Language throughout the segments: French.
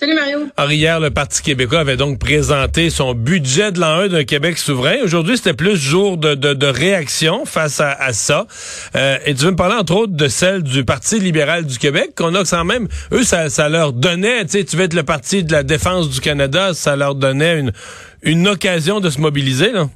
Salut Mario. Alors hier, le Parti québécois avait donc présenté son budget de l'an 1 d'un Québec souverain. Aujourd'hui, c'était plus jour de, de, réaction face à, à ça. Euh, et tu veux me parler entre autres de celle du Parti libéral du Québec, qu'on a quand même, eux, ça, ça leur donnait, tu sais, tu veux être le Parti de la défense du Canada, ça leur donnait une, une occasion de se mobiliser, là.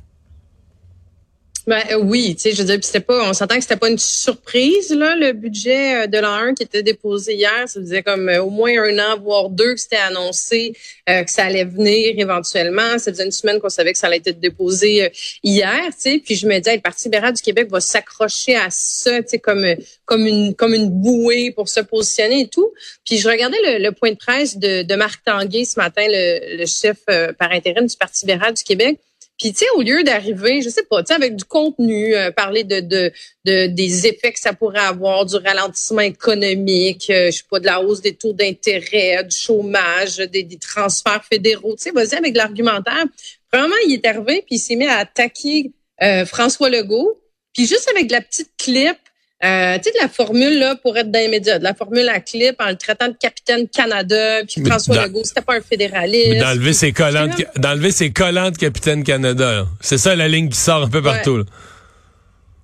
Ben euh, oui, tu sais, je veux dire, c'était pas, on s'entend que c'était pas une surprise là, le budget euh, de l'an 1 qui était déposé hier. Ça faisait comme euh, au moins un an, voire deux, que c'était annoncé que ça allait venir éventuellement. Ça faisait une semaine qu'on savait que ça allait être déposé hier, tu sais. Puis je me disais, le Parti libéral du Québec va s'accrocher à ça, tu sais, comme comme une comme une bouée pour se positionner et tout. Puis je regardais le, point de presse de, de Marc Tanguay ce matin, le, le chef par intérim du Parti libéral du Québec. Puis tu sais, au lieu d'arriver, je sais pas, tu sais, avec du contenu, euh, parler de, de, de, des effets que ça pourrait avoir, du ralentissement économique, euh, je sais pas, de la hausse des taux d'intérêt, du chômage, des, des transferts fédéraux, tu sais, vas-y avec l'argumentaire. Vraiment, il est arrivé puis il s'est mis à attaquer euh, François Legault. Puis juste avec de la petite clip, euh, tu sais, de la formule là, pour être dans les médias, de la formule à clip en le traitant de capitaine Canada, puis François Legault, c'était pas un fédéraliste. D'enlever ses collants, d'enlever ses collants de capitaine Canada. C'est ça la ligne qui sort un peu partout. Là.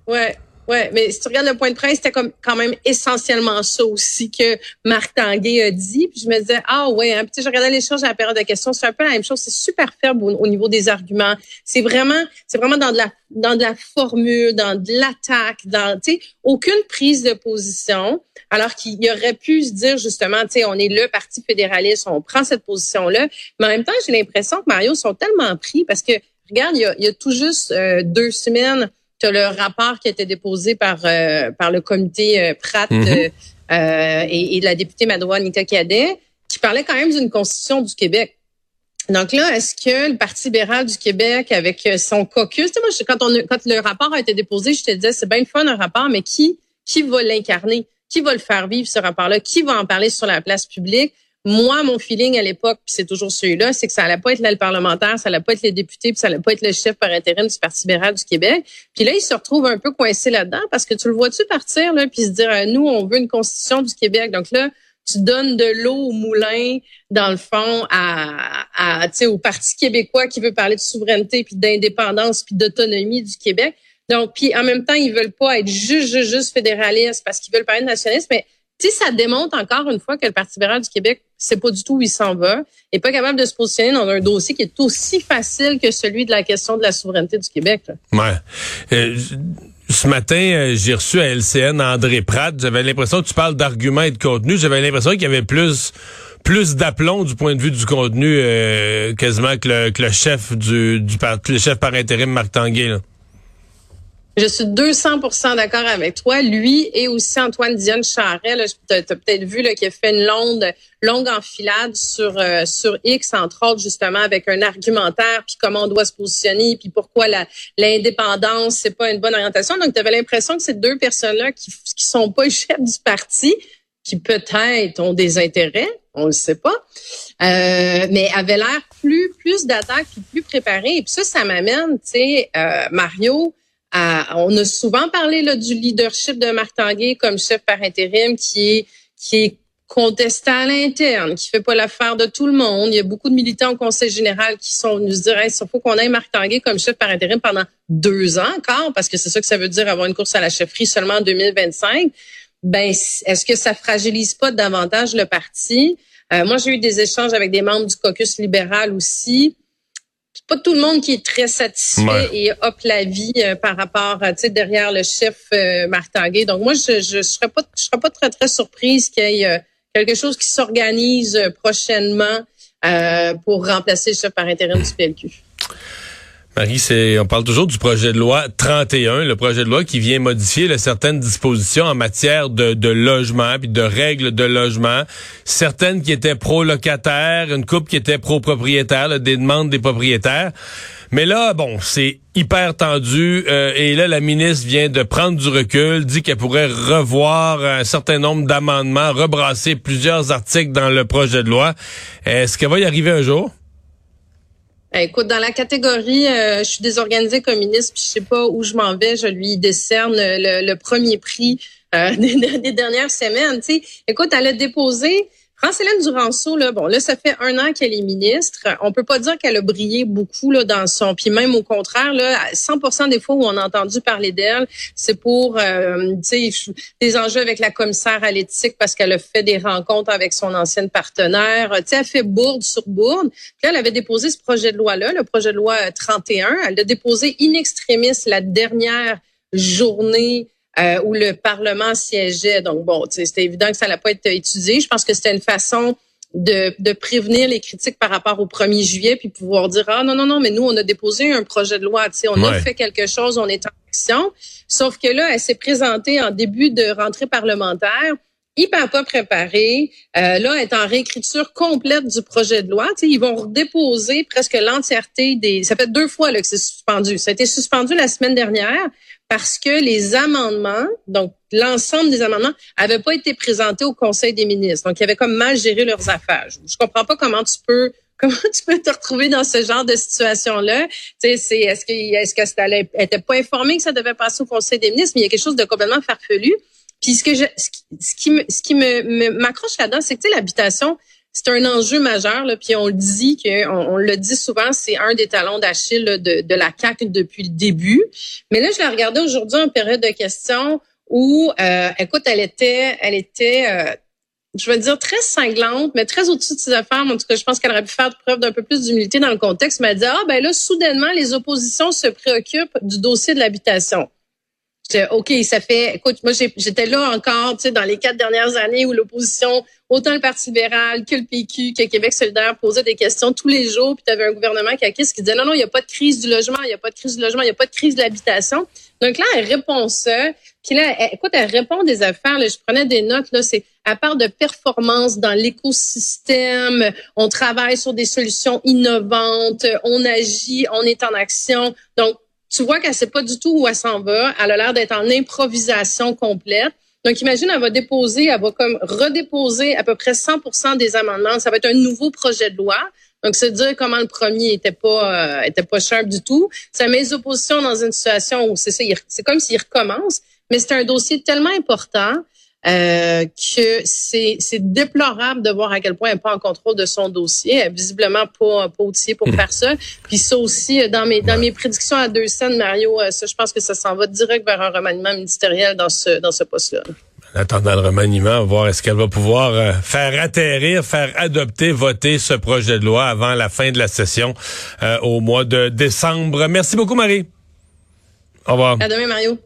Ouais. Ouais, mais si tu regardes le point de presse, c'était comme quand même essentiellement ça aussi que Marc Tanguay a dit. Puis je me disais ah ouais, hein. puis je regardais l'échange à la période de questions, c'est un peu la même chose. C'est super faible au, niveau des arguments. C'est vraiment, c'est vraiment dans de la dans de la formule, dans de l'attaque, dans tu sais aucune prise de position. Alors qu'il aurait pu se dire justement, tu sais, on est le parti fédéraliste, on prend cette position-là. Mais en même temps, j'ai l'impression que Mario sont tellement pris parce que regarde, il y a, y a tout juste euh, deux semaines tu as le rapport qui a été déposé par euh, par le comité euh, Pratt mhm. euh, et, et, la députée Madoua Nika Cadet, qui parlait quand même d'une constitution du Québec. Donc là, est-ce que le Parti libéral du Québec, avec son caucus, moi, quand, on, quand le rapport a été déposé, je te disais, c'est bien le fun un rapport, mais qui qui va l'incarner? Qui va le faire vivre, ce rapport-là? Qui va en parler sur la place publique? Moi, mon feeling à l'époque, puis c'est toujours celui-là, c'est que ça allait pas être l'aile parlementaire, ça allait pas être les députés, puis ça allait pas être le chef par intérim du Parti libéral du Québec. Puis là, il se retrouve un peu coincé là-dedans parce que tu le vois-tu partir là, puis se dire euh, nous, on veut une constitution du Québec. Donc là, tu donnes de l'eau au moulin, dans le fond, à, à au Parti québécois qui veut parler de souveraineté, puis d'indépendance, puis d'autonomie du Québec. Donc, puis en même temps, ils veulent pas être juste, juste, juste fédéralistes parce qu'ils veulent parler de nationalisme, mais tu ça démontre encore une fois que le Parti libéral du Québec, c'est pas du tout où il s'en va, et pas capable de se positionner dans un dossier qui est aussi facile que celui de la question de la souveraineté du Québec. Ouais. Euh, ce matin, euh, j'ai reçu à LCN André Pratt. J'avais l'impression que tu parles d'arguments et de contenu. J'avais l'impression qu'il y avait plus plus d'aplomb du point de vue du contenu euh, quasiment que le, que le chef du, du le chef par intérim Marc Tanguay. Là. Je suis 200% d'accord avec toi. Lui et aussi Antoine Dion Charret, tu as, peut-être vu qu'il a fait une longue, longue enfilade sur euh, sur X, entre autres, justement, avec un argumentaire, puis comment on doit se positionner, puis pourquoi l'indépendance, c'est pas une bonne orientation. Donc, tu avais l'impression que ces deux personnes-là qui qui sont pas chefs du parti, qui peut-être ont des intérêts, on le sait pas, euh, mais avaient l'air plus plus d'attaque plus préparés. Et puis ça, ça m'amène, tu sais, euh, Mario on a souvent parlé là, du leadership de Marc Tanguay comme chef par intérim qui est qui est contesté à l'interne, qui fait pas l'affaire de tout le monde. Il y a beaucoup de militants au Conseil général qui sont venus dire il faut qu'on ait Marc Tanguay comme chef par intérim pendant deux ans encore, parce que c'est ça que ça veut dire avoir une course à la chefferie seulement en 2025. Ben, est-ce que ça fragilise pas davantage le parti? Euh, moi, j'ai eu des échanges avec des membres du caucus libéral aussi pas tout le monde qui est très satisfait et hop la vie euh, par rapport, tu sais, derrière le chef euh. Donc moi, je je serais pas je serais pas très très surprise qu'il y ait euh, quelque chose qui s'organise euh, prochainement pour remplacer le chef par intérim du PLQ. Marie, on parle toujours du projet de loi 31, le projet de loi qui vient modifier certaines dispositions en matière de, de logement puis de règles de logement. Certaines qui étaient pro-locataires, une coupe qui était pro-propriétaire, des demandes des propriétaires. Mais là, bon, c'est hyper tendu. Euh, et là, la ministre vient de prendre du recul, dit qu'elle pourrait revoir un certain nombre d'amendements, rebrasser plusieurs articles dans le projet de loi. Est-ce qu'elle va y arriver un jour? Ben, écoute, dans la catégorie, euh, je suis désorganisée comme ministre, puis je sais pas où je m'en vais, je lui décerne le, premier prix euh, des, dernières semaines. sais. Écoute, elle a déposé France-Hélène Duranceau, là, bon, là, ça fait un an qu'elle est ministre. On peut pas dire qu'elle a brillé beaucoup là, dans son... Puis même au contraire, là, 100 des fois où on a entendu parler d'elle, c'est pour euh, des enjeux avec la commissaire à l'éthique parce qu'elle a fait des rencontres avec son ancienne partenaire. sais, elle fait bourde sur bourde. Puis là, elle avait déposé ce projet de loi-là, le projet de loi 31. Elle l'a déposé in extremis la dernière journée euh, où le Parlement siégeait. Donc bon, c'était évident que ça n'allait pas être étudié. Je pense que c'était une façon de, de, prévenir les critiques par rapport au 1er juillet, puis pouvoir dire ah non non non, mais nous on a déposé un projet de loi, on a fait quelque chose, on est en action. Sauf que là, elle s'est présentée en début de rentrée parlementaire hyper pas préparée. Euh, là, elle est en réécriture complète du projet de loi. ils vont déposer presque l'entièreté des. Ça fait deux fois là, que c'est suspendu. Ça a été suspendu la semaine dernière parce que les amendements, donc l'ensemble des amendements, avaient pas été présentés au Conseil des ministres. Donc, ils avaient comme mal géré leurs affaires. Je comprends pas comment tu peux comment tu peux te retrouver dans ce genre de situation-là? Tu sais, c'est, est-ce que, est-ce que elle était pas informée que ça devait passer au Conseil des ministres, mais il y a quelque chose de complètement farfelu. Puis ce que je, ce qui me, ce qui me, m'accroche là-dedans, c'est que, l'habitation, c'est un enjeu majeur, là, puis on le dit que on, le dit souvent, c'est un des talons d'Achille de, de la CAC depuis le début. Mais là, je la regardais aujourd'hui en période de questions où, euh, écoute, elle était, elle était, euh, je veux dire très cinglante, mais très au-dessus de ses affaires. En tout cas, je pense qu'elle aurait pu faire preuve d'un peu plus d'humilité dans le contexte. Mais elle dit ah ben là, soudainement, les oppositions se préoccupent du dossier de l'habitation. OK, ça fait, écoute, moi j'étais là encore, tu sais, dans les quatre dernières années où l'opposition, autant le Parti libéral que le PQ, que Québec solidaire posait des questions tous les jours, puis tu avais un gouvernement qui, qui disait non, non, il n'y a pas de crise du logement, il n'y a pas de crise du logement, il n'y a pas de crise de l'habitation. Donc là, elle répond ça. Puis là, écoute, elle répond des affaires. Là, je prenais des notes. Là, c'est à part de performance dans l'écosystème, on travaille sur des solutions innovantes, on agit, on est en action. Donc tu vois qu'elle sait pas du tout où elle s'en va. Elle a l'air d'être en improvisation complète. Donc, imagine, elle va déposer, elle va comme redéposer à peu près 100 des amendements. Ça va être un nouveau projet de loi. Donc, c'est dire comment le premier était pas euh, était pas sharp du tout. Ça met les oppositions dans une situation où c'est ça, c'est comme s'il recommence. Mais c'est un dossier tellement important euh, que c'est, déplorable de voir à quel point elle n'est pas en contrôle de son dossier. Elle est visiblement pas, pas outillée pour hmm. faire ça. Puis ça aussi, euh, dans mes, dans mes prédictions à deux scènes, Mario, euh, ça, je pense que ça s'en va direct vers un remaniement ministériel dans ce, dans ce poste-là. En attendant le remaniement, voir est-ce qu'elle va pouvoir faire atterrir, faire adopter, voter ce projet de loi avant la fin de la session au mois de décembre. Merci beaucoup, Marie. Au revoir. À demain, Mario.